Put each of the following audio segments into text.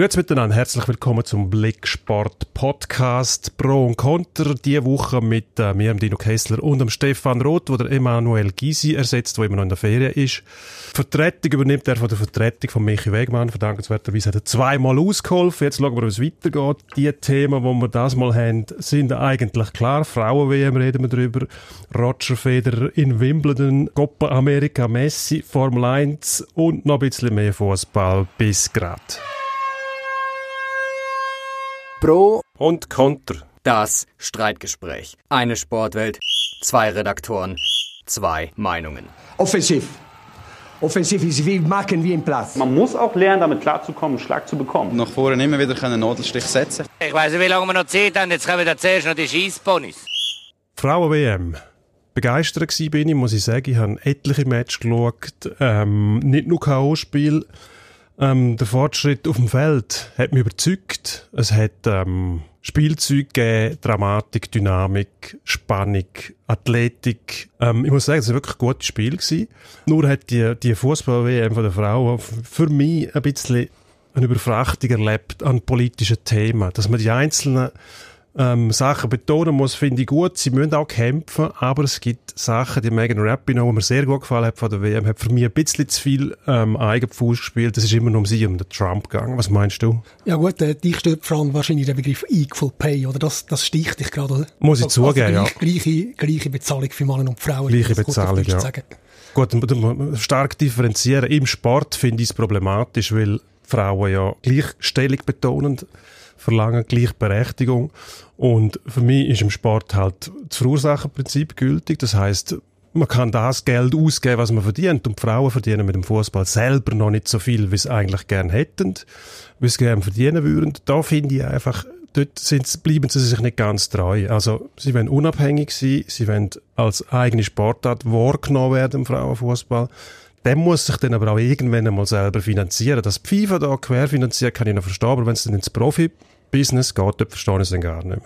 Grüezi miteinander, herzlich willkommen zum Blicksport Podcast Pro und Contra. Diese Woche mit äh, mir, Dino Kessler und dem Stefan Roth, der Emanuel Gysi ersetzt, der immer noch in der Ferien ist. Vertretung übernimmt er von der Vertretung von Michi Wegmann. Verdankenswerterweise hat er zweimal ausgeholfen. Jetzt schauen wir, wie es weitergeht. Die Themen, die wir das mal haben, sind eigentlich klar. Frauen-WM reden wir drüber. Roger Federer in Wimbledon, Copa America, Messi, Formel 1 und noch ein bisschen mehr Fußball bis grad. Pro und Konter. Das Streitgespräch. Eine Sportwelt, zwei Redaktoren, zwei Meinungen. Offensiv. Offensiv ist wie machen wie im Platz. Man muss auch lernen, damit klarzukommen, einen Schlag zu bekommen. Nach vorne immer wieder einen Nadelstich setzen. Ich weiß nicht, wie lange wir noch Zeit haben. Jetzt kommen wir zuerst noch die Schießponys. Frauen-WM. Begeistert war bin ich, muss ich sagen. Ich habe etliche Matches geschaut. Ähm, nicht nur K.O.-Spiel. Ähm, der Fortschritt auf dem Feld hat mich überzeugt. Es hat ähm, Spielzeug gegeben, Dramatik, Dynamik, Spannung, Athletik. Ähm, ich muss sagen, es war wirklich ein gutes Spiel. Gewesen. Nur hat die, die Fußball-WM der Frauen für mich ein bisschen eine Überfrachtung erlebt an politischen Themen. Dass man die einzelnen ähm, Sachen betonen muss, finde ich gut. Sie müssen auch kämpfen, aber es gibt Sachen, die Megan Rapinoe, die mir sehr gut gefallen hat von der WM, hat für mich ein bisschen zu viel ähm, Eigenfuß gespielt. Das ist immer nur um sie, um den Trump gegangen. Was meinst du? Ja gut, äh, dich stört vor allem wahrscheinlich der Begriff Equal Pay, oder? Das, das sticht dich gerade, oder? Muss ich also, zugeben, also gleich, ja. Gleiche, gleiche Bezahlung für Männer und Frauen. Gleiche Bezahlung, ja. Sagen. Gut, stark differenzieren. Im Sport finde ich es problematisch, weil Frauen ja Gleichstellung betonend verlangen Gleichberechtigung. Und für mich ist im Sport halt das Verursacherprinzip gültig. Das heißt, man kann das Geld ausgeben, was man verdient. Und die Frauen verdienen mit dem Fußball selber noch nicht so viel, wie sie eigentlich gern hätten, wie sie gerne verdienen würden. Da finde ich einfach, dort sind, bleiben sie sich nicht ganz treu. Also, sie wollen unabhängig sein, sie wollen als eigene Sportart wahrgenommen werden im Frauenfußball. Der muss sich dann aber auch irgendwann einmal selber finanzieren. Dass die FIFA da querfinanziert, kann ich noch verstehen, aber wenn es dann ins Profi Business geht, dort verstehe ich es dann gar nicht mehr.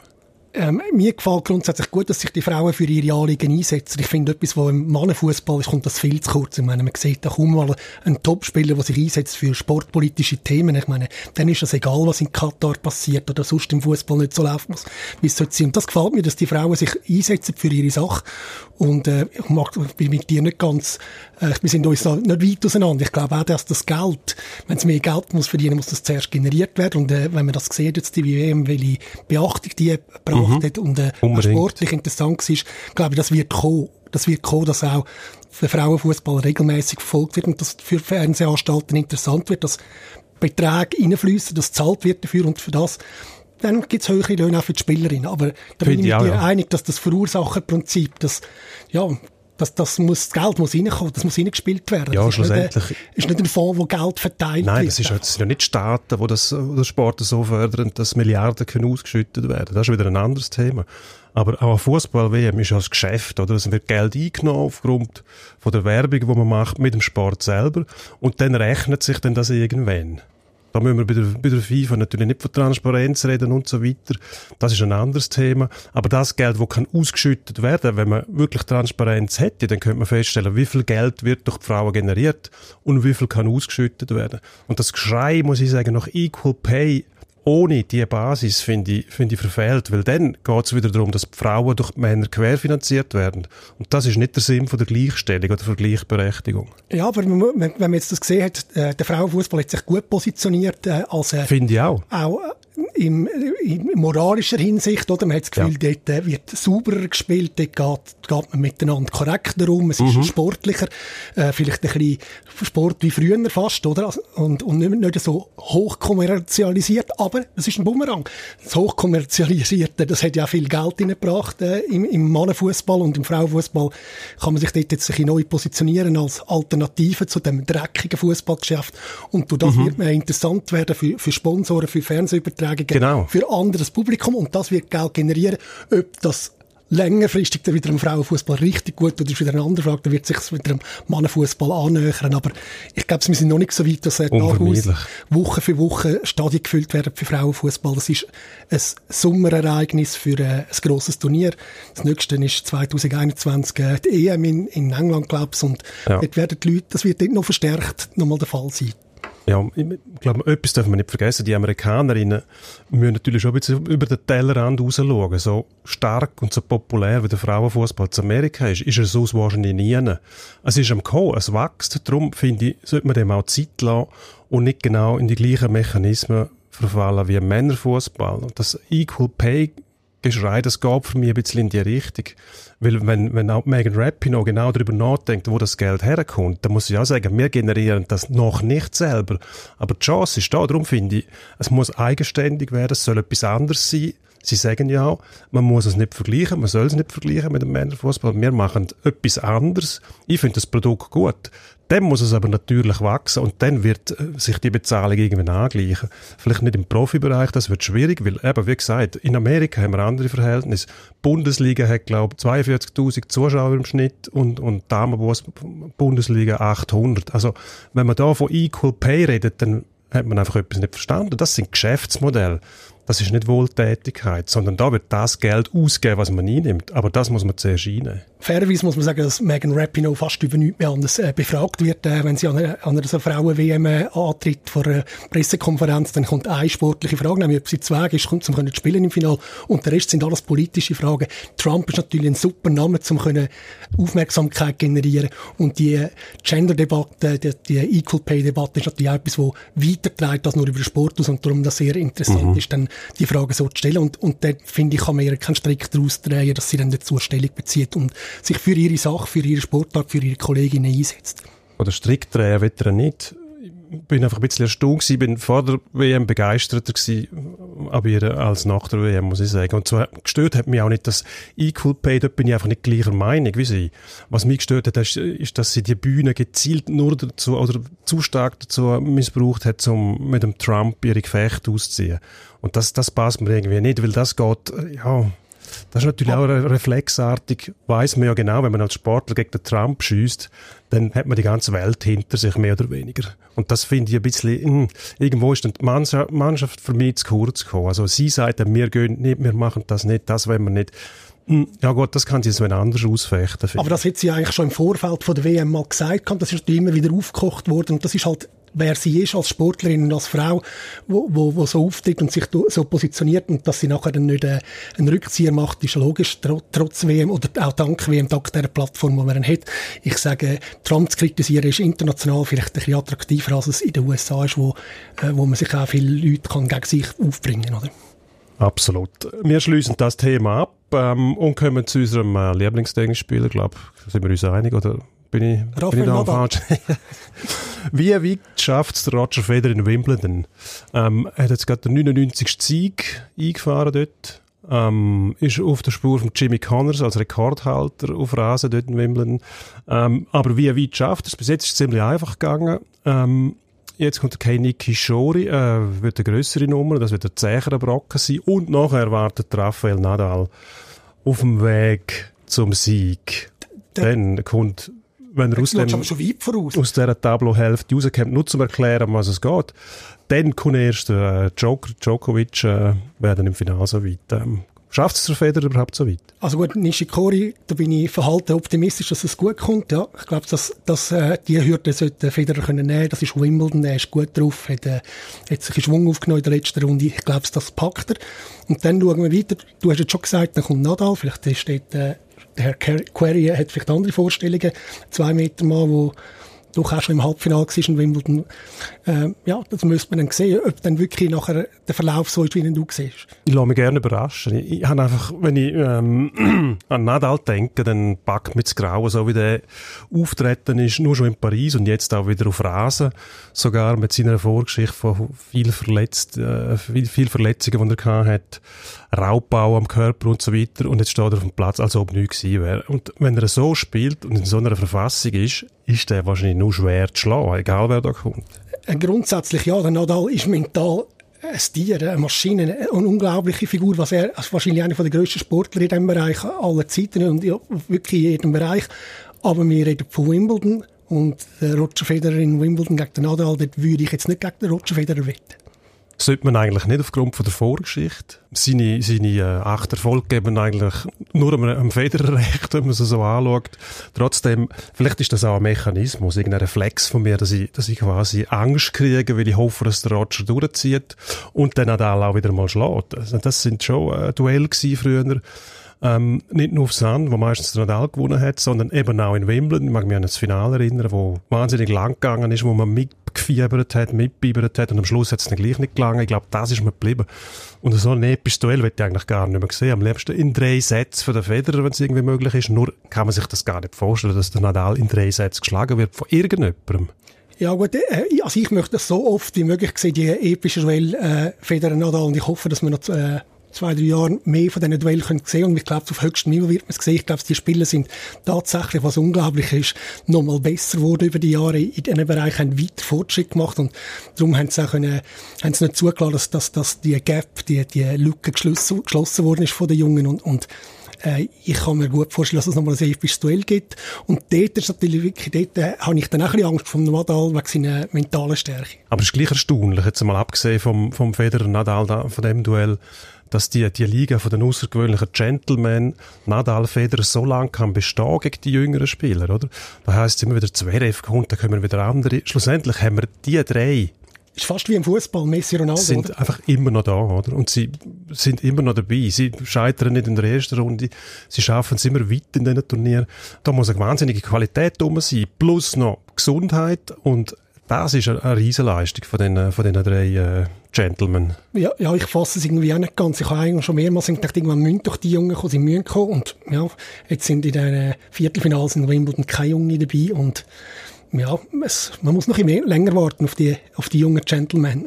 Ähm, mir gefällt grundsätzlich gut, dass sich die Frauen für ihre Anliegen einsetzen. Ich finde, etwas, was im Mannenfußball ist, kommt das viel zu kurz. Ich meine, man sieht da kaum mal einen Topspieler, der sich einsetzt für sportpolitische Themen. Ich meine, dann ist es egal, was in Katar passiert oder sonst im Fußball nicht so laufen muss, wie es sollte sein. Und das gefällt mir, dass die Frauen sich einsetzen für ihre Sache. Und äh, ich, mag, ich bin mit dir nicht ganz, äh, wir sind uns da nicht weit auseinander. Ich glaube auch, dass das Geld, wenn es mehr Geld muss verdienen, muss das zuerst generiert werden. Und äh, wenn man das sieht, jetzt die WM, welche Beachtung die gebracht mhm. hat und äh, sportlich interessant war, glaube ich, das wird kommen. Das wird kommen, dass auch für Frauenfußball regelmäßig verfolgt wird und das für Fernsehanstalten interessant wird, dass Beträge reinfließen, dass zahlt wird dafür und für das dann gibt es höhere Löhne auch für die Spielerinnen. Aber da bin ich mit dir ja. einig, dass das Verursacherprinzip, das, ja, das, das, muss, das Geld muss reinkommen, das muss reingespielt werden. Ja, das schlussendlich. Ist nicht, ein, ist nicht ein Fonds, wo Geld verteilt Nein, wird. das, ist, das sind ja nicht Staaten, die das, das Sport so fördern, dass Milliarden können ausgeschüttet werden. Das ist wieder ein anderes Thema. Aber auch Fußball-WM ist ja ein Geschäft, oder? Es wird Geld eingenommen aufgrund von der Werbung, die man macht mit dem Sport selber. Und dann rechnet sich dann das irgendwann. Da müssen wir bei der, bei der FIFA natürlich nicht von Transparenz reden und so weiter. Das ist ein anderes Thema. Aber das Geld, das kann ausgeschüttet werden, wenn man wirklich Transparenz hätte, dann könnte man feststellen, wie viel Geld wird durch die Frauen generiert und wie viel kann ausgeschüttet werden. Und das Geschrei, muss ich sagen, nach Equal Pay ohne diese Basis finde ich, finde ich verfehlt, weil dann geht es wieder darum, dass Frauen durch Männer querfinanziert werden. Und das ist nicht der Sinn von der Gleichstellung oder der Gleichberechtigung. Ja, aber wenn man jetzt das gesehen hat, äh, der Frauenfußball hat sich gut positioniert äh, als äh, finde ich auch. auch im, in moralischer Hinsicht, oder? Man hat das Gefühl, ja. dort äh, wird sauberer gespielt, dort geht, geht man miteinander korrekter um, es ist mhm. sportlicher, äh, vielleicht ein bisschen Sport wie früher fast, oder? Also, und, und nicht, nicht so hochkommerzialisiert, aber es ist ein Bumerang. Das Hochkommerzialisierte, das hat ja auch viel Geld reingebracht äh, im, im Mannenfußball und im Frauenfußball kann man sich dort jetzt ein bisschen neu positionieren als Alternative zu dem dreckigen Fußballgeschäft und durch das mhm. wird man interessant werden für, für Sponsoren, für Fernsehübertragungen Übertragungen genau. für anderes Publikum und das wird Geld generieren. Ob das längerfristig dann wieder im Frauenfußball richtig gut oder ist wieder eine andere Frage, dann wird sich wieder im Mannenfußball annähern. Aber ich glaube, wir sind noch nicht so weit, dass nachher Woche für Woche Stadien gefüllt werden für Frauenfußball. Das ist ein Sommerereignis für äh, ein grosses Turnier. Das nächste ist 2021 äh, die EM in, in England, glaube ich. Und ja. dort werden die Leute, das wird dort noch verstärkt nochmal der Fall sein. Ja, ich glaube, etwas dürfen wir nicht vergessen. Die Amerikanerinnen müssen natürlich schon ein bisschen über den Tellerrand raus schauen. So stark und so populär wie der Frauenfußball zu Amerika ist, ist er so wahrscheinlich nie. Es ist am Kommen, es wächst. Darum finde ich, sollte man dem auch Zeit lassen und nicht genau in die gleichen Mechanismen verfallen wie Männerfußball. Das Equal Pay Geschrei, das geht für mich ein bisschen in die Richtung. Weil wenn, wenn auch Megan Rapinoe genau darüber nachdenkt, wo das Geld herkommt, dann muss ich auch sagen, wir generieren das noch nicht selber. Aber die Chance ist da, darum finde ich, es muss eigenständig werden, es soll etwas anderes sein. Sie sagen ja auch, man muss es nicht vergleichen, man soll es nicht vergleichen mit dem Männerfußball. Wir machen etwas anderes. Ich finde das Produkt gut. Dann muss es aber natürlich wachsen und dann wird äh, sich die Bezahlung irgendwann angleichen. Vielleicht nicht im Profibereich, das wird schwierig, weil eben, wie gesagt, in Amerika haben wir andere Verhältnisse. Die Bundesliga hat, glaube ich, 42'000 Zuschauer im Schnitt und, und Damenbundesliga 800. Also, wenn man da von Equal Pay redet, dann hat man einfach etwas nicht verstanden. Das sind Geschäftsmodelle. Das ist nicht Wohltätigkeit, sondern da wird das Geld ausgeben, was man einnimmt. Aber das muss man zuerst einnehmen. Fairerweise muss man sagen, dass Megan Rapinoe fast über nichts mehr anders äh, befragt wird. Äh, wenn sie an einer, an einer so Frauen-WM äh, antritt vor einer Pressekonferenz, dann kommt eine sportliche Frage, nämlich ob sie zu Weg ist, um zu spielen im Finale. Und der Rest sind alles politische Fragen. Trump ist natürlich ein super Name, um können Aufmerksamkeit generieren. Und die Gender-Debatte, die, die Equal-Pay-Debatte ist natürlich auch etwas, das weitertreibt als nur über den Sport aus und darum das sehr interessant mhm. ist, dann die Frage so zu stellen. Und, und dort, finde ich, kann man ihr keinen Strick daraus drehen, dass sie dann dazu Stellung bezieht und sich für ihre Sache, für ihre Sportart, für ihre Kolleginnen einsetzt. Oder Strick drehen will er nicht Ich bin einfach ein bisschen erstaunt gewesen, bin vor der WM begeisterter gewesen, aber ihr als nach der WM, muss ich sagen. Und zwar gestört hat mich auch nicht das Equal Pay, dort bin ich einfach nicht gleicher Meinung wie sie. Was mich gestört hat, ist, ist dass sie die Bühne gezielt nur dazu, oder zu stark dazu missbraucht hat, um mit dem Trump ihre Gefechte auszuziehen. Und das, das passt mir irgendwie nicht, weil das geht, ja, das ist natürlich auch reflexartig, weiß man ja genau, wenn man als Sportler gegen den Trump schießt, dann hat man die ganze Welt hinter sich, mehr oder weniger. Und das finde ich ein bisschen, mh, hm, irgendwo ist die Mannschaft für mich zu kurz gekommen. Also sie sagt, wir gehen nicht, wir machen das nicht, das wollen wir nicht. Hm, ja gut, das kann sie so anders ausfechten. Aber das hat sie eigentlich schon im Vorfeld von der WM mal gesagt. Das ist immer wieder aufgekocht worden. Und das ist halt wer sie ist als Sportlerin und als Frau, wo, wo, wo so auftritt und sich so positioniert und dass sie nachher dann nicht äh, einen Rückzieher macht, ist logisch, trotz WM oder auch dank WM, dank der Plattform, die man hat. Ich sage, Trump zu kritisieren ist international vielleicht ein bisschen attraktiver, als es in den USA ist, wo, äh, wo man sich auch viele Leute kann gegen sich aufbringen kann. Absolut. Wir schließen das Thema ab ähm, und kommen zu unserem äh, Lieblingstennisspieler, glaube Sind wir uns einig? Oder bin ich, bin ich da falsch? Wie weit schafft es Roger Federer in Wimbledon? Ähm, er hat jetzt gerade den 99. Sieg eingefahren dort. Ähm, ist auf der Spur von Jimmy Connors als Rekordhalter auf Rasen dort in Wimbledon. Ähm, aber wie weit schafft es? Bis jetzt ist es ziemlich einfach gegangen. Ähm, jetzt kommt kein Niki Schori, äh, wird eine grössere Nummer, das wird ein zäherer Brocken sein. Und nachher erwartet Rafael Nadal auf dem Weg zum Sieg. Dann kommt wenn er aus, dem, aus dieser Tableau-Hälfte rauskommt, nur zum erklären, um was es geht, dann kommt erst äh, Joker, Djokovic, äh, werden im Finale so weit. Ähm, Schafft es der Federer überhaupt so weit? Also gut, Nishikori, da bin ich verhalten optimistisch, dass es gut kommt. Ja, ich glaube, dass, dass äh, die Hürde sollte Federer können nehmen. Das ist Wimbledon, er ist gut drauf, hat, äh, hat sich einen Schwung aufgenommen in der letzten Runde. Ich glaube, das packt er. Und dann schauen wir weiter. Du hast jetzt schon gesagt, dann kommt Nadal. Vielleicht steht äh, der Herr Query hat vielleicht andere Vorstellungen. Zwei Meter Mann, wo doch auch schon im Halbfinale war in Wimbledon. Äh, ja, das müsste man dann sehen, ob dann wirklich nachher der Verlauf so ist, wie du siehst. Ich lasse mich gerne überraschen. Ich, ich habe einfach, wenn ich ähm, an Nadal denke, dann packt mich das Grauen, so wie der auftreten ist, nur schon in Paris und jetzt auch wieder auf Rasen, sogar mit seiner Vorgeschichte von viel, verletzt, äh, viel, viel Verletzungen, die er hatte, Raubbau am Körper und so weiter und jetzt steht er auf dem Platz, als ob nichts gewesen wäre. Und wenn er so spielt und in so einer Verfassung ist, ist der wahrscheinlich nur schwer zu schlagen, egal wer da kommt. Äh, grundsätzlich ja, der Nadal ist mental ein Tier, eine Maschine, eine unglaubliche Figur, was er also wahrscheinlich einer der grössten Sportler in diesem Bereich aller Zeiten und wirklich in jedem Bereich. Aber wir reden von Wimbledon und der Roger Federer in Wimbledon gegen den Nadal, dort würde ich jetzt nicht gegen den Roger Federer wetten. Sollte man eigentlich nicht aufgrund von der Vorgeschichte. Seine, seine äh, acht Erfolge geben eigentlich nur am, am Federer recht, wenn man es so anschaut. Trotzdem, vielleicht ist das auch ein Mechanismus, irgendein Reflex von mir, dass ich, dass ich quasi Angst kriege, weil ich hoffe, dass der Roger durchzieht und dann Nadal auch wieder mal schlägt. Also das sind schon äh, Duelle früher ähm, nicht nur auf Sand, wo meistens Nadal gewonnen hat, sondern eben auch in Wimbledon. Ich mag mich an das Finale erinnern, wo wahnsinnig lang gegangen ist, wo man mitgefiebert hat, mitgebiebert hat und am Schluss hat es dann gleich nicht gelangen. Ich glaube, das ist mir geblieben. Und so ein episches Duell wird ich eigentlich gar nicht mehr sehen. Am liebsten in drei Sätzen für den Federer, wenn es irgendwie möglich ist. Nur kann man sich das gar nicht vorstellen, dass der Nadal in drei Sätzen geschlagen wird von irgendjemandem. Ja gut, äh, also ich möchte das so oft wie möglich sehen, die epische Duell äh, Federer Nadal und ich hoffe, dass wir noch äh, zwei, drei Jahren mehr von diesen Duellen können und ich glaube, auf höchstem Niveau wird man es sehen. Ich glaube, die Spiele sind tatsächlich, was unglaublich ist, nochmal besser geworden über die Jahre. In diesem Bereich haben weiter Fortschritt gemacht und darum haben sie auch können, haben sie nicht zugelassen, dass, dass, dass die Gap, die, die Lücke geschlossen, geschlossen worden ist von den Jungen und, und äh, ich kann mir gut vorstellen, dass es nochmal ein episches Duell gibt. Und dort ist natürlich wirklich, dort äh, habe ich dann auch ein bisschen Angst vom Nadal wegen seiner mentalen Stärke. Aber es ist gleich erstaunlich, jetzt mal abgesehen vom, vom Federer-Nadal, von dem Duell, dass die, die Liga von den außergewöhnlichen Gentlemen Nadal Federer so lange kann bestehen gegen die jüngeren Spieler, oder? Da heisst es immer wieder Zverev kommt, dann kommen wieder andere. Schlussendlich haben wir die drei ist fast wie im Fußball, Messi, Ronaldo. Sind oder? einfach immer noch da, oder? Und sie sind immer noch dabei. Sie scheitern nicht in der ersten Runde. Sie schaffen es immer weit in diesen Turnieren. Da muss eine wahnsinnige Qualität drum sein. Plus noch Gesundheit und das ist eine, Riesenleistung von den, von den drei äh, Gentlemen. Ja, ja, ich fasse es irgendwie auch nicht ganz. Ich habe eigentlich schon mehrmals gedacht, irgendwann müssen doch die Jungen kommen, sie müssen kommen. Und ja, jetzt sind in den Viertelfinals in Wimbledon keine Jungen dabei. Und ja, es, man muss noch ein länger warten auf die, auf die jungen Gentlemen.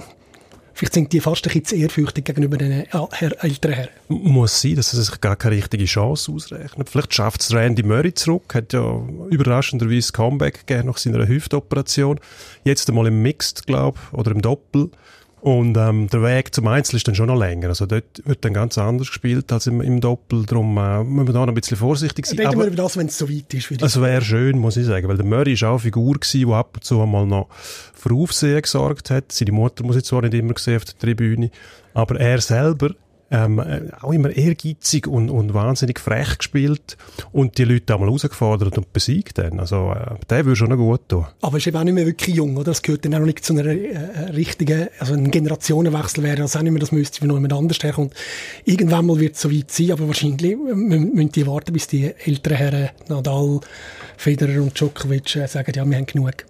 Vielleicht sind die fast ein bisschen ehrfürchtig gegenüber den älteren Herren. Muss sein, dass sie sich gar keine richtige Chance ausrechnen. Vielleicht schafft es Randy Murray zurück, hat ja überraschenderweise Comeback gegeben nach seiner Hüftoperation. Jetzt einmal im Mixed, glaube ich, oder im Doppel. Und ähm, der Weg zum Einzel ist dann schon noch länger. Also dort wird dann ganz anders gespielt als im, im Doppel. Darum äh, müssen wir da noch ein bisschen vorsichtig sein. Reden wir über das, wenn es so weit ist. Es wäre schön, muss ich sagen. Weil der Murray ist auch eine Figur gewesen, die ab und zu einmal noch für Aufsehen gesorgt hat. Seine Mutter muss ich zwar nicht immer sehen auf der Tribüne. Aber er selber ähm, äh, auch immer ehrgeizig und, und wahnsinnig frech gespielt und die Leute auch mal herausgefordert und besiegt dann. Also äh, der würde schon noch gut tun. Aber ist eben auch nicht mehr wirklich jung, oder? Das gehört dann auch nicht zu einer äh, richtigen, also ein Generationenwechsel wäre das auch nicht mehr, das müsste noch jemand anders herkommen. Irgendwann mal wird es so weit sein, aber wahrscheinlich müssen die warten, bis die älteren Herren Nadal, Federer und Djokovic äh, sagen, ja, wir haben genug.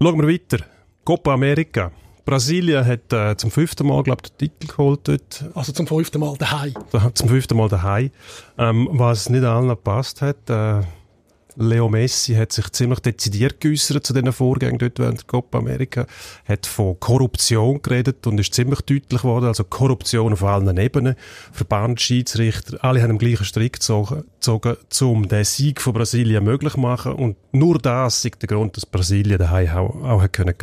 Schauen wir weiter. Copa America. Brasilien hat äh, zum fünften Mal, glaube ich, den Titel geholt dort. Also zum fünften Mal daheim. Zum fünften Mal daheim. Ähm, was nicht allen gepasst hat, äh, Leo Messi hat sich ziemlich dezidiert geäußert zu diesen Vorgängen dort während der Copa America, hat von Korruption geredet und ist ziemlich deutlich geworden, also Korruption auf allen Ebenen, Verband, Schiedsrichter, alle haben im gleichen Strick gezogen, gezogen um den Sieg von Brasilien möglich zu machen und nur das ist der Grund, dass Brasilien daheim auch, auch hat können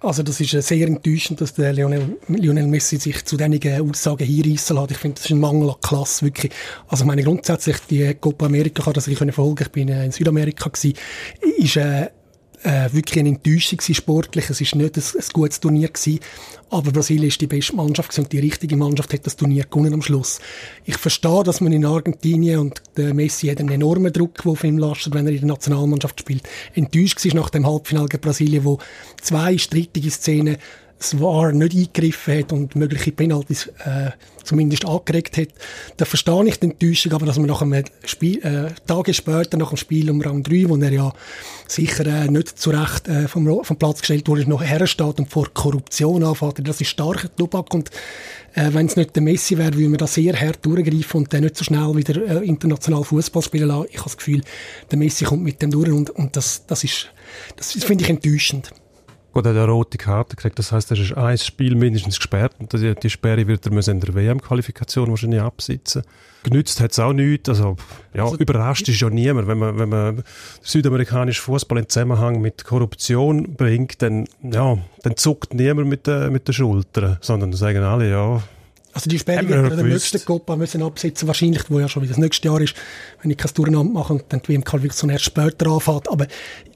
Also das ist sehr enttäuschend, dass der Lionel, Lionel Messi sich zu diesen Aussagen hinreissen lässt. Ich finde, das ist ein Mangel an Klasse, wirklich. Also ich meine, grundsätzlich, die Copa America kann das ich verfolgen. Ich bin in Südamerika Amerika gewesen, ist äh, äh, wirklich eine Enttäuschung sportlich. Es ist nicht ein, ein gutes Turnier gewesen. Aber Brasilien ist die beste Mannschaft und die richtige Mannschaft hat das Turnier gewonnen am Schluss. Ich verstehe, dass man in Argentinien und der Messi hat einen enormen Druck, der auf ihm lastet, wenn er in der Nationalmannschaft spielt. Enttäuscht war nach dem Halbfinale gegen Brasilien, wo zwei strittige Szenen das VAR nicht eingegriffen hat und mögliche Penalties äh, zumindest angeregt hat, dann verstehe ich die Enttäuschung, aber dass man nach einem Spiel, äh, Tage später, nach dem Spiel um Rang 3, wo er ja sicher äh, nicht zu Recht äh, vom, vom Platz gestellt wurde, noch hersteht und vor Korruption anfängt, das ist starker Tobak und äh, wenn es nicht der Messi wäre, würde man da sehr hart durchgreifen und dann nicht so schnell wieder äh, international Fußball spielen lassen. Ich habe das Gefühl, der Messi kommt mit dem durch und, und das, das ist, das finde ich enttäuschend. Er hat eine rote Karte gekriegt. Das heißt, er ist ein Spiel mindestens gesperrt und die, die Sperre wird er in der WM-Qualifikation wahrscheinlich absitzen. Genützt hat es auch nichts. Also, ja, also, überrascht ist ja niemand. Wenn man, wenn man südamerikanischen Fußball in Zusammenhang mit Korruption bringt, dann, ja, dann zuckt niemand mit, der, mit den Schultern, sondern sagen alle, ja, also die Sperre wird wir den nächsten Copa müssen absetzen, wahrscheinlich, wo ja schon wieder das nächste Jahr ist, wenn ich kein Durcheinander mache und dann die WM-Qualifikation erst später anfängt. Aber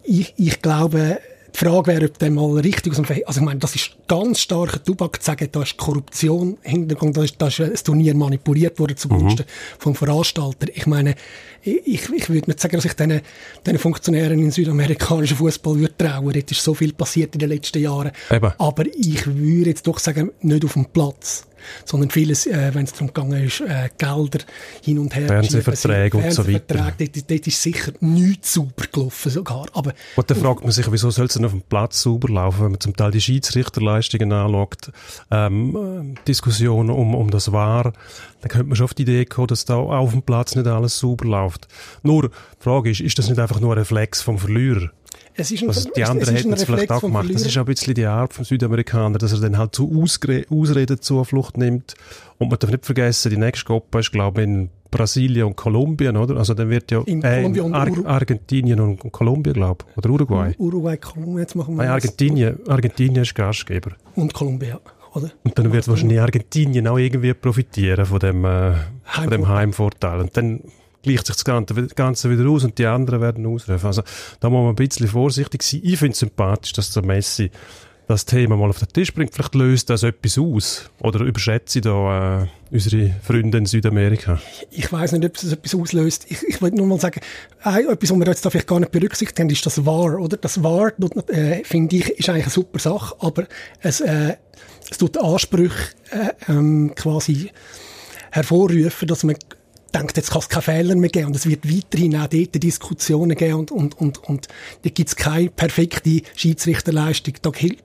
ich, ich glaube, die Frage wäre, ob der mal richtig aus dem Verhältnis, also ich meine, das ist ganz starker Tubak zu sagen, da ist Korruption Hintergrund, da ist, da ist ein Turnier manipuliert worden zugunsten mhm. vom Veranstalter. Ich meine, ich, ich würde nicht sagen, dass ich diesen, diesen Funktionären in südamerikanischen Fußball würde trauen. Dort ist so viel passiert in den letzten Jahren. Eben. Aber ich würde jetzt doch sagen, nicht auf dem Platz sondern vieles, äh, wenn es darum gegangen ist, äh, Gelder hin und her Fernsehverträge und so weiter. Dort, dort ist sicher nichts sauber gelaufen sogar. Aber, und dann fragt man sich, wieso soll es denn auf dem Platz sauber laufen, wenn man zum Teil die Schiedsrichterleistungen anschaut, ähm, Diskussionen um, um das War, dann könnte man schon auf die Idee kommen, dass da auf dem Platz nicht alles sauber läuft. Nur, die Frage ist, ist das nicht einfach nur ein Reflex vom Verlierer? Es ist ein, also die anderen hätten es vielleicht auch gemacht. Das ist ein bisschen die Art vom Südamerikaner, dass er dann halt zu Ausre Ausreden Zuflucht nimmt. Und man darf nicht vergessen, die nächste Gruppe ist, glaube ich, in Brasilien und Kolumbien, oder? Also dann wird ja in äh, in Ar Argentinien und Kolumbien, glaube ich. Oder Uruguay. Uruguay, Kolumbien, jetzt machen wir Nein, Argentinien, Argentinien ist Gastgeber. Und Kolumbien, oder? Und dann wird wahrscheinlich Argentinien auch irgendwie profitieren von dem, äh, von dem Heimvorteil. Und dann gleicht sich das Ganze wieder aus und die anderen werden ausrufen. Also da muss man ein bisschen vorsichtig sein. Ich finde es sympathisch, dass der Messi das Thema mal auf den Tisch bringt. Vielleicht löst das etwas aus. Oder überschätze ich da äh, unsere Freunde in Südamerika? Ich weiß nicht, ob es etwas auslöst. Ich, ich will nur mal sagen, äh, etwas, was wir jetzt da vielleicht gar nicht berücksichtigt haben, ist das VAR, oder? Das VAR, äh, finde ich, ist eigentlich eine super Sache, aber es, äh, es tut Ansprüche äh, ähm, quasi hervorrufen, dass man denkt, jetzt kann es keine Fehler mehr geben und es wird weiterhin auch dort Diskussionen geben und, und, und, und da gibt es keine perfekte Schiedsrichterleistung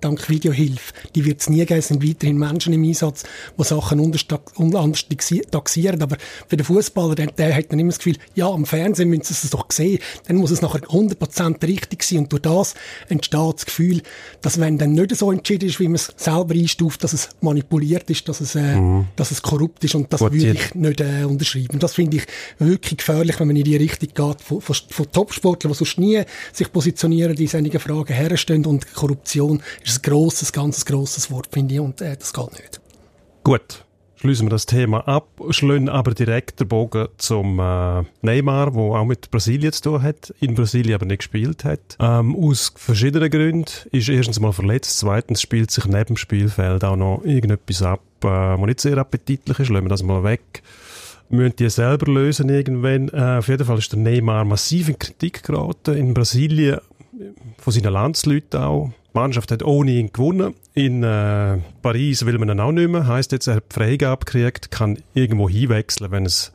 dank, Videohilfe. Die wird es nie geben, es sind weiterhin Menschen im Einsatz, die Sachen anders, anders taxieren, aber für den Fußballer, der, der hat dann immer das Gefühl, ja, am Fernsehen müssen sie es doch sehen, dann muss es nachher 100% richtig sein und durch das entsteht das Gefühl, dass wenn dann nicht so entschieden ist, wie man es selber einstuft, dass es manipuliert ist, dass es, äh, mhm. dass es korrupt ist und das Gut, würde ich nicht äh, unterschreiben. Das finde ich wirklich gefährlich, wenn man in die Richtung geht, von, von, von Topsportlern, die sonst nie sich positionieren, die solche Fragen herstellen. Und Korruption ist ein grosses, ganz grosses Wort, finde ich, und äh, das geht nicht. Gut, schließen wir das Thema ab, schlönen aber direkt den Bogen zum äh, Neymar, der auch mit Brasilien zu tun hat, in Brasilien aber nicht gespielt hat. Ähm, aus verschiedenen Gründen ist erstens mal verletzt, zweitens spielt sich neben dem Spielfeld auch noch irgendetwas ab, äh, was nicht sehr appetitlich ist, lassen wir das mal weg müssen die selber lösen irgendwann. Äh, auf jeden Fall ist der Neymar massiv in Kritik geraten. In Brasilien von seinen Landsleuten auch. Die Mannschaft hat ohne ihn gewonnen. In äh, Paris will man ihn auch nicht mehr. Heißt jetzt, er hat Freigabe gekriegt, kann irgendwo hinwechseln, wenn es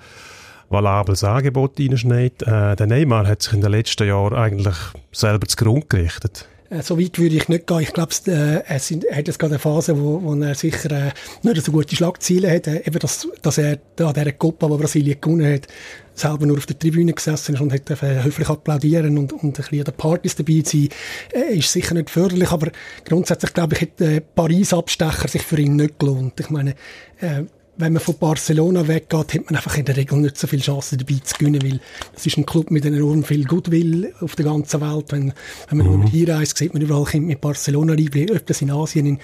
valables Angebot reinschneit. Äh, der Neymar hat sich in den letzten Jahren eigentlich selber zu Grund gerichtet. Äh, so weit würde ich nicht gehen. Ich glaube, äh, er, er hat jetzt gerade eine Phase, wo, wo er sicher äh, nicht so gute Schlagziele hat. Äh, eben, dass, dass er an dieser Copa, wo Brasilien gewonnen hat, selber nur auf der Tribüne gesessen ist und hat äh, höflich applaudieren und, und ein bisschen an den Partys dabei sein, äh, ist sicher nicht förderlich. Aber grundsätzlich, glaube ich, hat äh, Paris-Abstecher sich für ihn nicht gelohnt. Ich meine, äh, wenn man von Barcelona weggeht, hat man einfach in der Regel nicht so viele Chancen dabei zu gewinnen, weil es ist ein Club mit enorm viel Goodwill auf der ganzen Welt. Wenn, wenn man mhm. hier reist, sieht man überall Kinder mit Barcelona lieben, ob das in Asien, in,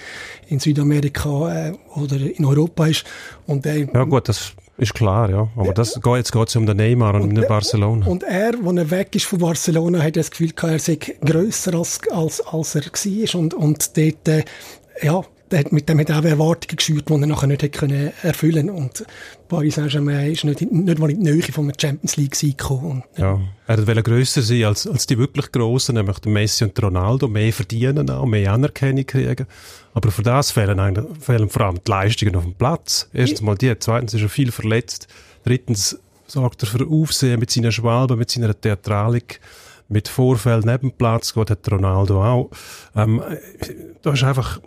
in Südamerika äh, oder in Europa ist. Und, äh, ja gut, das ist klar, ja. Aber das, jetzt geht es um den Neymar und, und Barcelona. Und er, als er weg ist von Barcelona, hat das Gefühl gehabt, er sei grösser als, als, als er war. Und, und dort, äh, ja, mit dem hat auch Erwartungen geschürt, die er nachher nicht können erfüllen Und Paris Saint-Germain ist nicht, nicht mal in die Nähe von der Champions League gekommen. ja, er wollte grösser sein als, als die wirklich Grossen, nämlich Messi und Ronaldo, mehr verdienen auch, mehr Anerkennung kriegen. Aber für das fehlen, fehlen vor allem die Leistungen auf dem Platz. Erstens mal die, zweitens ist er viel verletzt, drittens sorgt er für Aufsehen mit seinen Schwalben, mit seiner Theatralik mit Vorfällen neben dem Platz, Gott hat Ronaldo auch. Ähm, da ist einfach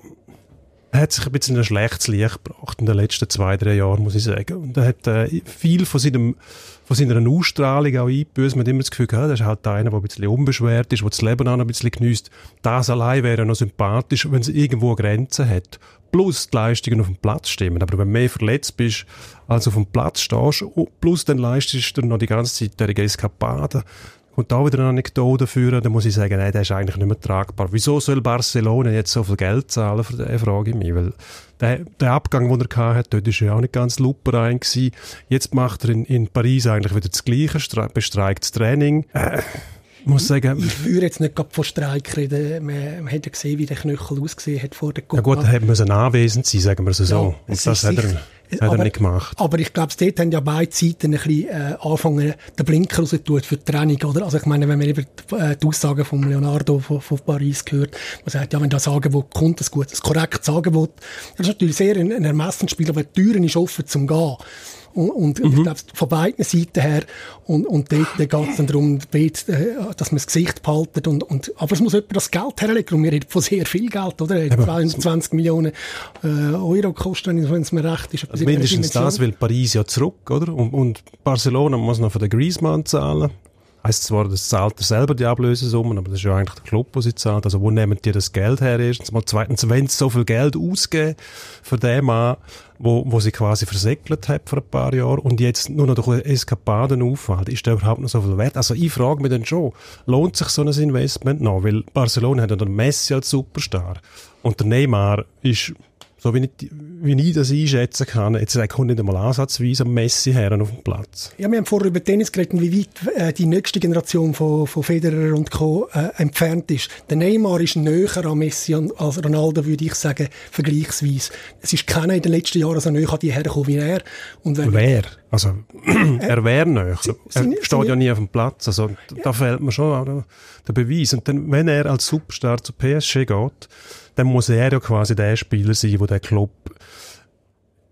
hat sich ein bisschen ein schlechtes Licht gebracht in den letzten zwei, drei Jahren, muss ich sagen. Und er hat äh, viel von, seinem, von seiner Ausstrahlung auch eingebüßt. Man hat immer das Gefühl gehabt, er ist halt einer, der ein bisschen unbeschwert ist, der das Leben auch ein bisschen genießt. Das allein wäre noch sympathisch, wenn es irgendwo Grenzen hat. Plus die Leistungen auf dem Platz stimmen. Aber wenn du mehr verletzt bist, als auf dem Platz stehst, plus dann leistest du noch die ganze Zeit der Eskapaden, und da wieder eine Anekdote führen, dann muss ich sagen, nein, der ist eigentlich nicht mehr tragbar. Wieso soll Barcelona jetzt so viel Geld zahlen für den, frage ich mich. Weil der, der Abgang, den er hatte, dort war ja auch nicht ganz luperein gewesen. Jetzt macht er in, in Paris eigentlich wieder das Gleiche, bestreikt das Training. Äh, muss sagen, ich führe jetzt nicht gerade von Streik reden. Man, man hat ja gesehen, wie der Knöchel ausgesehen hat vor der Ja gut, er hätte müssen anwesend sein, sagen wir es so. Ja, Und das hat er, hat er aber- nicht gemacht. Aber ich glaube, dort haben ja beide Seiten ein bisschen äh, angefangen, den Blinker rauszutun für die Trennung, oder? Also ich meine, wenn man eben die, äh, die Aussagen von Leonardo von, von Paris gehört, man sagt, ja, wenn das Angebot kommt, ein gutes, korrektes Angebot, das ist natürlich sehr ein, ein Ermessensspiel, aber die Türen ist offen zum Gehen. Und, und ich glaube, von beiden Seiten her, und, und dort geht es dann darum, äh, dass man das Gesicht behaltet, und, und, aber es muss jemand das Geld herlegen, und wir reden von sehr viel Geld, oder? 22 Millionen äh, Euro kosten, wenn es mir recht ist. Also mindestens das will Paris ja zurück, oder? Und, und Barcelona muss noch von den Griezmann zahlen. Heißt zwar, das zahlt er selber die Ablösesummen, aber das ist ja eigentlich der Club, der sie zahlt. Also wo nehmen die das Geld her? Erstens mal. Zweitens, wenn sie so viel Geld ausgeben für den Mann, wo, wo sie quasi versäckelt hat vor ein paar Jahren und jetzt nur noch durch Eskapaden auffällt, ist der überhaupt noch so viel wert? Also ich frage mich dann schon, lohnt sich so ein Investment noch? Weil Barcelona hat ja den Messi als Superstar und der Neymar ist so wie ich, wie ich das einschätzen kann, jetzt kommt nicht einmal ansatzweise ein Messi her auf den Platz. Ja, wir haben vorher über Tennis geredet, wie weit äh, die nächste Generation von, von Federer und Co. Äh, entfernt ist. Der Neymar ist näher an Messi als Ronaldo, würde ich sagen, vergleichsweise. Es ist keiner in den letzten Jahren so näher an die hergekommen wie er. Und wenn, Wer? Also, er wäre näher. Er seine- steht seine- ja nie auf dem Platz. Also, da fehlt mir schon der Beweis. Und dann, wenn er als Superstar zu PSG geht, dann muss er ja quasi der Spieler sein, der den Club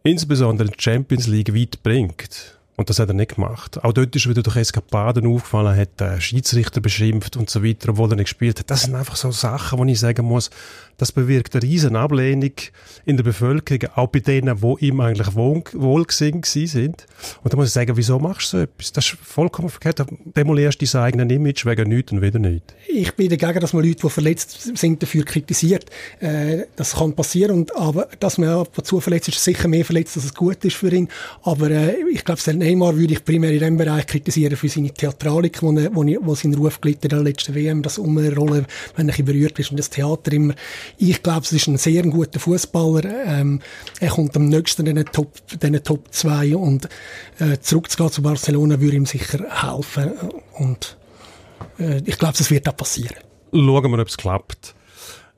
insbesondere in die Champions League weit bringt. Und das hat er nicht gemacht. Auch dort ist er wieder durch Eskapaden aufgefallen, hat den Schiedsrichter beschimpft und so weiter, obwohl er nicht gespielt hat. Das sind einfach so Sachen, wo ich sagen muss, das bewirkt eine riesen Ablehnung in der Bevölkerung, auch bei denen, wo ihm eigentlich wohl, wohlgesinnt gewesen sind. Und da muss ich sagen, wieso machst du so etwas? Das ist vollkommen verkehrt. Da demolierst du dein eigenes Image wegen nichts und wieder nichts. ich bin dagegen, dass man Leute, die verletzt sind, dafür kritisiert. Äh, das kann passieren, und, aber dass man ab und zu verletzt ist, sicher mehr verletzt, dass es gut ist für ihn. Aber äh, ich glaube, den Neymar würde ich primär in diesem Bereich kritisieren für seine Theatralik, wo, er- wo, wo sein Ruf hat in der letzten WM, das Umrollen, wenn er berührt ist und das Theater immer. Ich glaube, es ist ein sehr guter Fußballer. Ähm, er kommt am nächsten in den Top, den Top 2 und äh, zurückzugehen zu Barcelona würde ihm sicher helfen. Und äh, ich glaube, das wird auch passieren. Schauen wir, ob es klappt.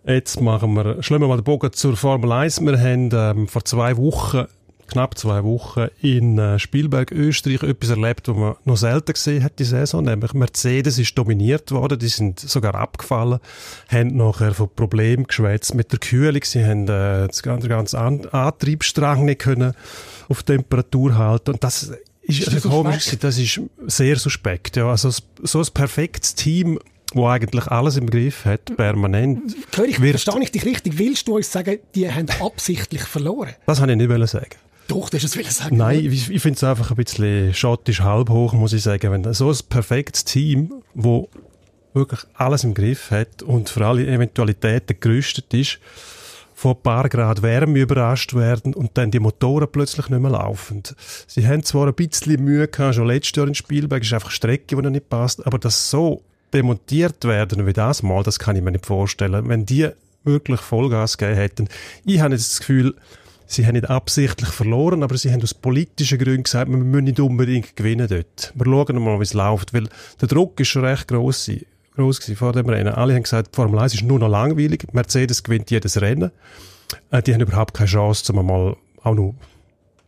Jetzt machen wir, wir mal den Bogen zur Formel 1. Wir haben ähm, vor zwei Wochen, knapp zwei Wochen, in äh, Spielberg, Österreich, etwas erlebt, was man noch selten gesehen hat, die Saison. Nämlich Mercedes ist dominiert worden, die sind sogar abgefallen, haben nachher von Problemen geschwätzt mit der Kühlung. Sie haben äh, das ganze, ganze An Antriebsstrang nicht können auf Temperatur halten. Und das ist, das also komisch suspekt? das ist sehr suspekt. Ja. Also so ein perfektes Team, wo eigentlich alles im Griff hat, permanent. Hör ich, verstehe ich dich richtig? Willst du uns sagen, die haben absichtlich verloren? Das wollte ich nicht wollen sagen. Doch, das ist es sagen. Nein, ich, ich finde es einfach ein bisschen schottisch halb hoch, muss ich sagen. Wenn so ein perfektes Team, wo wirklich alles im Griff hat und für alle Eventualitäten gerüstet ist, von ein paar Grad Wärme überrascht werden und dann die Motoren plötzlich nicht mehr laufen. Sie haben zwar ein bisschen Mühe gehabt, schon letztes Jahr in Spielberg, ist einfach Strecke, die noch nicht passt, aber das so demontiert werden wie das mal, das kann ich mir nicht vorstellen. Wenn die wirklich Vollgas gegeben hätten, ich habe jetzt das Gefühl, sie haben nicht absichtlich verloren, aber sie haben aus politischen Gründen gesagt, wir müssen nicht unbedingt gewinnen dort. Wir schauen mal, wie es läuft, weil der Druck ist schon recht gross, gross gewesen vor dem Rennen. Alle haben gesagt, die Formel 1 ist nur noch langweilig, Mercedes gewinnt jedes Rennen. Äh, die haben überhaupt keine Chance, um mal auch noch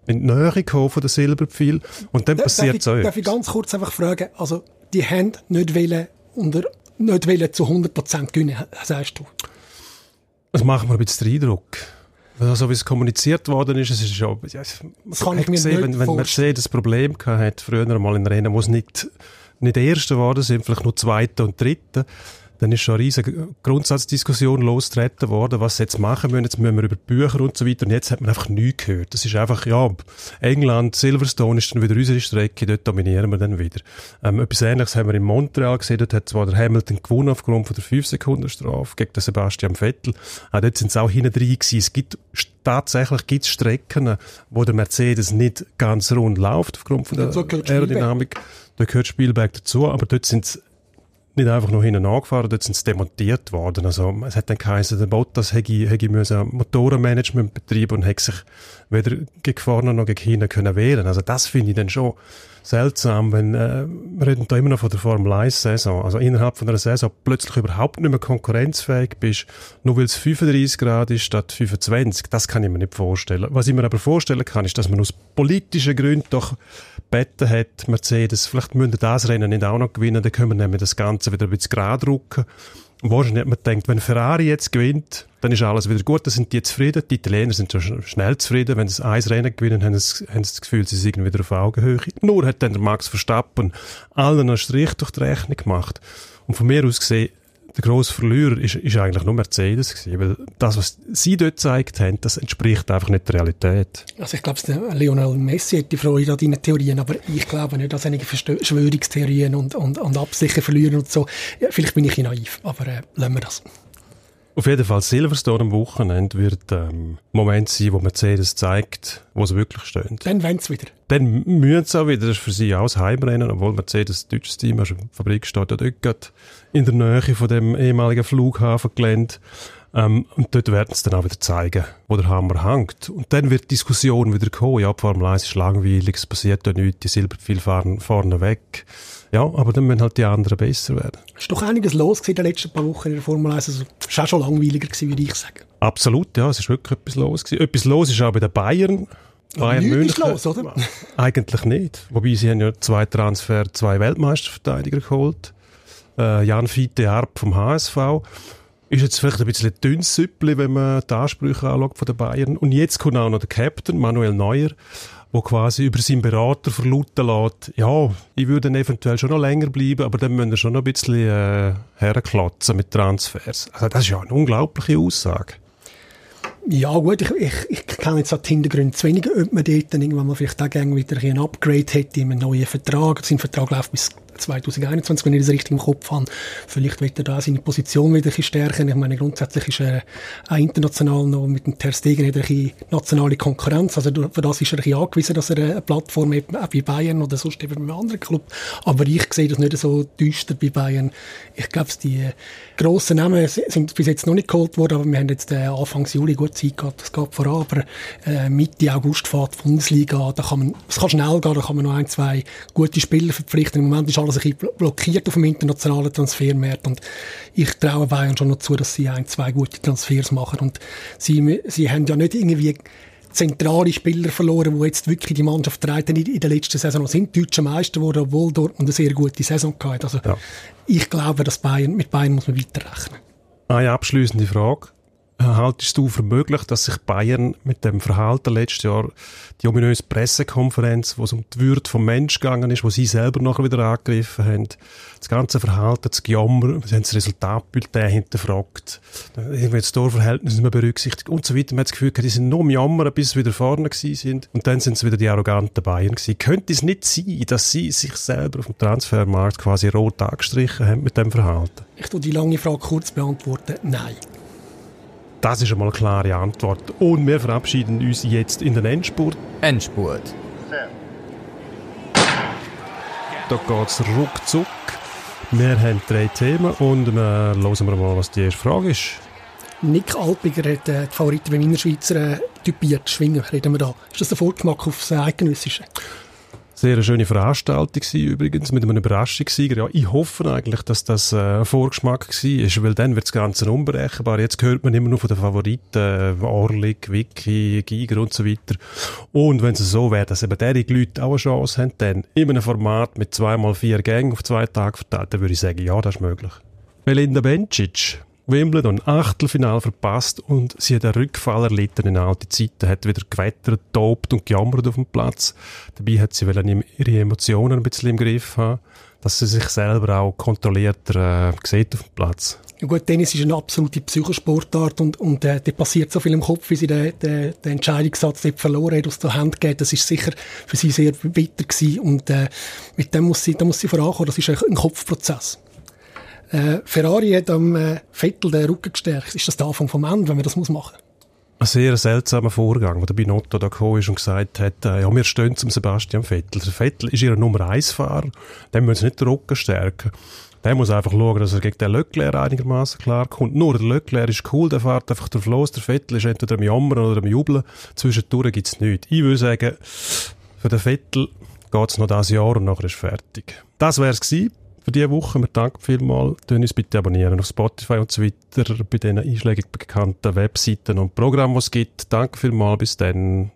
in die Nähe zu kommen von der Silberpfeil. Und dann passiert so darf ich etwas. ganz kurz einfach fragen, also, die haben nicht wollen, unter, nicht wollen zu 100% gewinnen, sagst du? Das macht mir ein bisschen den Eindruck. Also, so wie es kommuniziert worden ist, es ist ja, ja man kann ich mir gesehen, nicht wenn, wenn. Mercedes Problem gehabt hat, früher mal in Rennen, wo es nicht, nicht Erste geworden sind, vielleicht nur Zweite und Dritte, dann ist schon eine riesige Grundsatzdiskussion losgetreten worden, was jetzt machen müssen. Jetzt müssen wir über Bücher und so weiter. Und jetzt hat man einfach nichts gehört. Das ist einfach, ja, England, Silverstone ist dann wieder unsere Strecke, dort dominieren wir dann wieder. Ähm, etwas Ähnliches haben wir in Montreal gesehen. Dort hat zwar der Hamilton gewonnen aufgrund von der 5-Sekunden-Strafe gegen den Sebastian Vettel. Auch dort sind sie auch hinten drin gewesen. Es gibt, tatsächlich gibt es Strecken, wo der Mercedes nicht ganz rund läuft aufgrund von der. Aerodynamik. Da gehört Spielberg dazu, aber dort sind sie nicht einfach nur hinten angefahren, dort sind sie demontiert worden. Also, es hat dann geheißen, der Bottas hätte, hätte Motorenmanagement betreiben und hätte sich weder gegen noch gegen können wehren. Also das finde ich dann schon seltsam, wenn äh, wir reden da immer noch von der Formel 1 Saison, also innerhalb von einer Saison plötzlich überhaupt nicht mehr konkurrenzfähig bist, nur weil es 35 Grad ist statt 25. Das kann ich mir nicht vorstellen. Was ich mir aber vorstellen kann, ist, dass man aus politischen Gründen doch beten hat, Mercedes, vielleicht müssen das Rennen nicht auch noch gewinnen, dann können wir nämlich das Ganze wieder ein bisschen gerade rücken wahrscheinlich hat man gedacht, wenn Ferrari jetzt gewinnt, dann ist alles wieder gut, dann sind die zufrieden. Die Italiener sind schon schnell zufrieden. Wenn sie ein Rennen gewinnen, haben sie, haben sie das Gefühl, sie sind wieder auf Augenhöhe. Nur hat dann der Max Verstappen allen einen Strich durch die Rechnung gemacht. Und von mir aus gesehen, der grosse Verlierer ist, ist eigentlich nur Mercedes gewesen, weil das, was sie dort gezeigt haben, das entspricht einfach nicht der Realität. Also ich glaube, Lionel Messi hat die Freude an deinen Theorien, aber ich glaube nicht, dass einige Verschwörungstheorien und, und, und Absichten verlieren und so. Ja, vielleicht bin ich naiv, aber äh, lassen wir das. Auf jeden Fall Silverstone am Wochenende wird ähm, Moment sein, wo Mercedes zeigt, wo sie wirklich stehen. Dann wollen sie wieder. Dann müssen sie auch wieder. Das ist für sie auch das Heimrennen, obwohl Mercedes, ein deutsches Team, also die Fabrik steht ja dort in der Nähe von dem ehemaligen Flughafengelände. Ähm, und dort werden sie dann auch wieder zeigen, wo der Hammer hängt. Und dann wird die Diskussion wieder kommen. Ja, die Formel 1 ist langweilig, es passiert ja nichts, die Silberpfeile fahren vorne weg. Ja, aber dann müssen halt die anderen besser werden. Es ist doch einiges los in den letzten paar Wochen in der Formel 1. Also, es war auch schon langweiliger, gewesen, würde ich sagen. Absolut, ja, es ist wirklich etwas los. Gewesen. Etwas los ist auch bei den Bayern. Bayern München. los, oder? Eigentlich nicht. Wobei sie haben ja zwei Transfer, zwei Weltmeisterverteidiger geholt. Äh, Jan Fiete Arp vom HSV. Ist jetzt vielleicht ein bisschen dünnes Süppli, wenn man die Ansprüche anschaut von den Bayern. Und jetzt kommt auch noch der Captain, Manuel Neuer wo quasi über seinen Berater verlauten lässt, ja, ich würde eventuell schon noch länger bleiben, aber dann müssen wir schon noch ein bisschen äh, herklotzen mit Transfers. Also das ist ja eine unglaubliche Aussage. Ja gut, ich, ich, ich kenne jetzt auch die Hintergründe zu wenig, ob man dort dann irgendwann mal vielleicht auch gerne wieder ein Upgrade hätte in einem neuen Vertrag. Sein Vertrag läuft bis 2021, wenn ich das richtig im Kopf habe. Vielleicht wird er da seine Position wieder ein stärken. Ich meine, grundsätzlich ist er auch international noch mit dem Ter Stegen eine nationale Konkurrenz. Also für das ist er ein angewiesen, dass er eine Plattform hat, auch bei Bayern oder sonst eben bei einem anderen Club. Aber ich sehe das nicht so düster bei Bayern. Ich glaube, die grossen Namen sind bis jetzt noch nicht geholt worden, aber wir haben jetzt äh, Anfang Juli gut Zeit gehabt. Das geht voran, aber äh, Mitte August fährt die Bundesliga. Da kann man, es kann schnell gehen, da kann man noch ein, zwei gute Spieler verpflichten. Im Moment ist alles ein bisschen blockiert auf dem internationalen Transfermarkt und ich traue Bayern schon noch zu, dass sie ein, zwei gute Transfers machen und sie, sie haben ja nicht irgendwie zentrale Spieler verloren, die jetzt wirklich die Mannschaft treten in der letzten Saison sind deutsche Meister geworden, obwohl Dortmund eine sehr gute Saison hatte. Also ja. ich glaube, dass Bayern, mit Bayern muss man weiterrechnen. Eine abschließende Frage haltest du für möglich, dass sich Bayern mit dem Verhalten letztes Jahr die ominöse Pressekonferenz, wo es um die Würde vom Mensch gegangen ist, wo sie selber nachher wieder angegriffen haben, das ganze Verhalten, das Gejammer, sie haben das Resultatbulletin hinterfragt, irgendwie das Torverhältnis nicht mehr berücksichtigt und so weiter. Man hat das Gefühl, die sind nur am Jammern, bis sie wieder vorne gewesen sind und dann sind es wieder die arroganten Bayern gewesen. Könnte es nicht sein, dass sie sich selber auf dem Transfermarkt quasi rot angestrichen haben mit dem Verhalten? Ich tue die lange Frage kurz beantworten. Nein. Das ist einmal eine klare Antwort. Und wir verabschieden uns jetzt in den Endspurt. Endspurt. Da geht es ruckzuck. Wir haben drei Themen und äh, hören wir mal, was die erste Frage ist. Nick Alpiger hat äh, die Favoriten bei meiner Schweizer äh, typiert. Schwingen reden wir da. Ist das ein Vorgeschmack aufs äh, Eidgenössische? Sehr eine schöne Veranstaltung war übrigens, mit einem Überraschungssieger. Ja, ich hoffe eigentlich, dass das äh, ein Vorgeschmack war, weil dann wird das Ganze unberechenbar. Jetzt hört man immer nur von den Favoriten, äh, Orlik, Vicky, Giger und so weiter. Und wenn es so wäre, dass eben derige Leute auch eine Chance haben, dann in einem Format mit zweimal vier Gängen auf zwei Tage verteilt, dann würde ich sagen, ja, das ist möglich. Melinda Bencic, Wimbledon Achtelfinal verpasst und sie hat einen Rückfall erlitten in alte Zeiten, hat wieder gewettert, tobt und gejammert auf dem Platz. Dabei hat sie ihre Emotionen ein bisschen im Griff haben, dass sie sich selber auch kontrollierter äh, sieht auf dem Platz. Ja gut, Tennis ist eine absolute Psychosportart und, und äh, da passiert so viel im Kopf, wie sie den, den, den Entscheidungssatz dort verloren hat, aus der Hand geht. Das ist sicher für sie sehr bitter gewesen und äh, mit dem muss sie, da muss sie vorankommen. Das ist ein Kopfprozess. Äh, Ferrari hat am äh, Vettel den Rücken gestärkt. Ist das der Anfang vom Ende, wenn man das muss machen ein sehr seltsamer Vorgang, wo der Binotto da gekommen ist und gesagt hat, äh, ja, wir stehen zum Sebastian Vettel. Der Vettel ist ihr Nummer 1 Fahrer, dem müssen sie nicht den Rücken stärken. Der muss einfach schauen, dass er gegen den Leclerc einigermaßen klarkommt. Nur der Leclerc ist cool, der fährt einfach drauf los. Der Vettel ist entweder am Jammern oder am Jubeln. Zwischendurch gibt's nichts. Ich würde sagen, für den Vettel geht's noch dieses Jahr und nachher ist fertig. Das wär's gewesen für diese Woche. Wir danken vielmals. Tun uns bitte abonnieren auf Spotify und so weiter bei diesen einschlägig bekannten Webseiten und Programmen, die es gibt. Danke vielmals. Bis dann.